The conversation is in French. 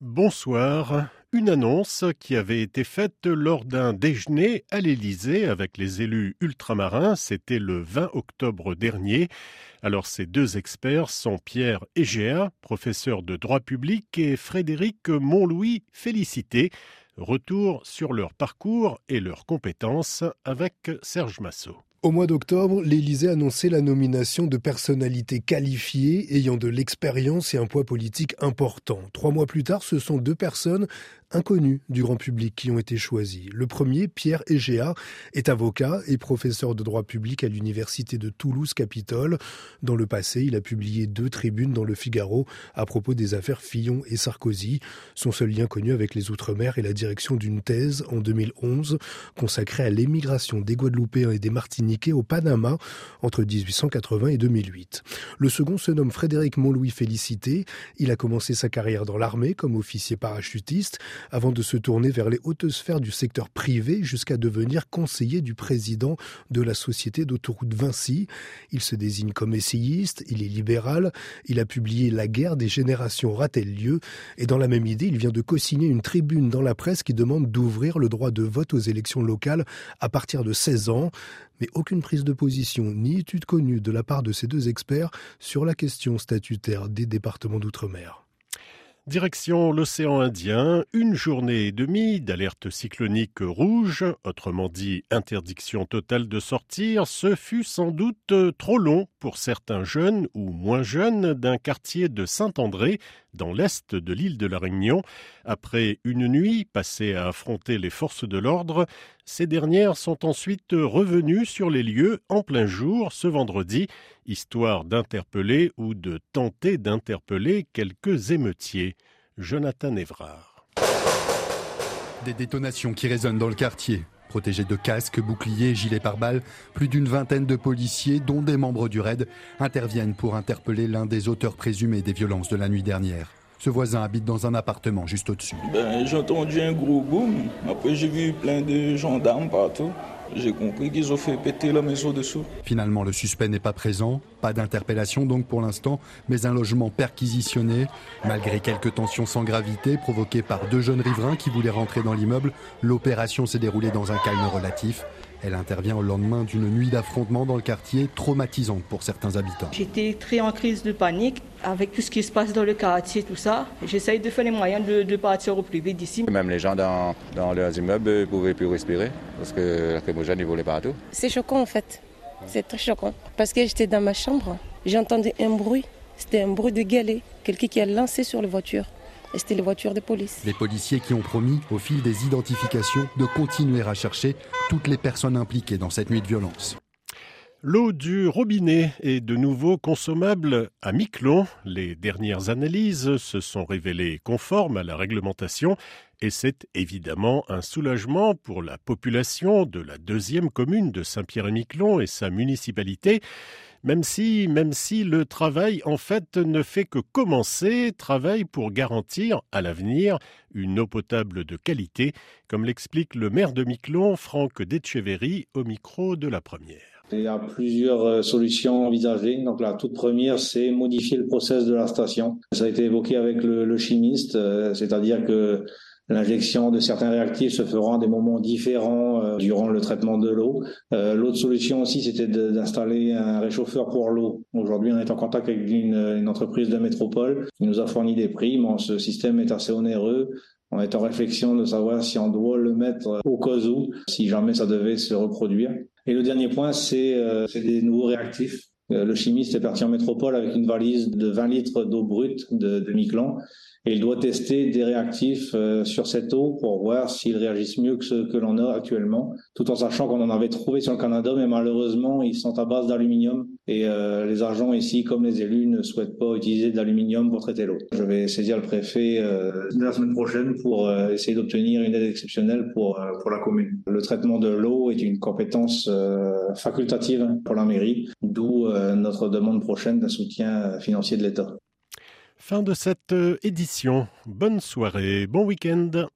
Bonsoir. Une annonce qui avait été faite lors d'un déjeuner à l'Élysée avec les élus ultramarins, c'était le 20 octobre dernier. Alors ces deux experts sont Pierre Egea, professeur de droit public, et Frédéric Montlouis Félicité. Retour sur leur parcours et leurs compétences avec Serge Massot. Au mois d'octobre, l'Élysée annonçait la nomination de personnalités qualifiées ayant de l'expérience et un poids politique important. Trois mois plus tard, ce sont deux personnes inconnues du grand public qui ont été choisies. Le premier, Pierre Egea, est avocat et professeur de droit public à l'université de Toulouse-Capitole. Dans le passé, il a publié deux tribunes dans le Figaro à propos des affaires Fillon et Sarkozy. Son seul lien connu avec les Outre-mer est la direction d'une thèse en 2011 consacrée à l'émigration des Guadeloupéens et des Martiniquais au Panama entre 1880 et 2008. Le second se nomme Frédéric Montlouis Félicité. Il a commencé sa carrière dans l'armée comme officier parachutiste avant de se tourner vers les hautes sphères du secteur privé jusqu'à devenir conseiller du président de la société d'autoroute Vinci. Il se désigne comme essayiste, il est libéral, il a publié La guerre des générations aura-t-elle lieu? Et dans la même idée, il vient de co-signer une tribune dans la presse qui demande d'ouvrir le droit de vote aux élections locales à partir de 16 ans mais aucune prise de position ni étude connue de la part de ces deux experts sur la question statutaire des départements d'outre-mer. Direction l'océan Indien, une journée et demie d'alerte cyclonique rouge, autrement dit interdiction totale de sortir, ce fut sans doute trop long pour certains jeunes ou moins jeunes d'un quartier de Saint-André dans l'est de l'île de la Réunion. Après une nuit passée à affronter les forces de l'ordre, ces dernières sont ensuite revenues sur les lieux en plein jour ce vendredi, histoire d'interpeller ou de tenter d'interpeller quelques émeutiers. Jonathan Evrard. Des détonations qui résonnent dans le quartier. Protégés de casques, boucliers, gilets pare-balles, plus d'une vingtaine de policiers, dont des membres du RAID, interviennent pour interpeller l'un des auteurs présumés des violences de la nuit dernière. Ce voisin habite dans un appartement juste au-dessus. Ben, j'ai entendu un gros boom. Après, j'ai vu plein de gendarmes partout. J'ai compris qu'ils ont fait péter la maison dessous. Finalement, le suspect n'est pas présent. Pas d'interpellation donc pour l'instant, mais un logement perquisitionné. Malgré quelques tensions sans gravité provoquées par deux jeunes riverains qui voulaient rentrer dans l'immeuble, l'opération s'est déroulée dans un calme relatif. Elle intervient au lendemain d'une nuit d'affrontement dans le quartier, traumatisante pour certains habitants. J'étais très en crise de panique avec tout ce qui se passe dans le quartier, tout ça. J'essaye de faire les moyens de, partir au plus vite d'ici. Même les gens dans, dans leurs immeubles ne pouvaient plus respirer parce que la crémogène volait partout. C'est choquant en fait. C'est très choquant. Parce que j'étais dans ma chambre, j'entendais un bruit. C'était un bruit de galet, quelqu'un qui a lancé sur la voiture et c'était les voitures de police. Les policiers qui ont promis, au fil des identifications, de continuer à chercher toutes les personnes impliquées dans cette nuit de violence. L'eau du robinet est de nouveau consommable à Miquelon. Les dernières analyses se sont révélées conformes à la réglementation et c'est évidemment un soulagement pour la population de la deuxième commune de Saint-Pierre-et-Miquelon et sa municipalité même si, même si le travail en fait ne fait que commencer, travail pour garantir à l'avenir une eau potable de qualité, comme l'explique le maire de Miquelon, Franck Detcheverry, au micro de la première. Il y a plusieurs euh, solutions envisagées. Donc la toute première, c'est modifier le process de la station. Ça a été évoqué avec le, chimiste, euh, c'est-à-dire que L'injection de certains réactifs se fera à des moments différents euh, durant le traitement de l'eau. Euh, L'autre solution aussi, c'était d'installer un réchauffeur pour l'eau. Aujourd'hui, on est en contact avec une, une, entreprise de métropole qui nous a fourni des prix. mais ce système est assez onéreux. On est en réflexion de savoir si on doit le mettre au cas où, si jamais ça devait se reproduire. Et le dernier point, c'est euh, des nouveaux réactifs. Euh, le chimiste est parti en métropole avec une valise de 20 litres d'eau brute de, de Miquelon et il doit tester des réactifs euh, sur cette eau pour voir s'ils réagissent mieux que ceux que l'on a actuellement, tout en sachant qu'on en avait trouvé sur le Canada, mais malheureusement, ils sont à base d'aluminium et euh, les agents ici, comme les élus, ne souhaitent pas utiliser de l'aluminium pour traiter l'eau. Je vais saisir le préfet euh, la semaine prochaine pour essayer d'obtenir une aide exceptionnelle pour, pour la commune. Le traitement de l'eau est une compétence facultative pour la mairie, d'où notre demande prochaine d'un soutien financier de l'État. Fin de cette euh, édition. Bonne soirée, bon week-end.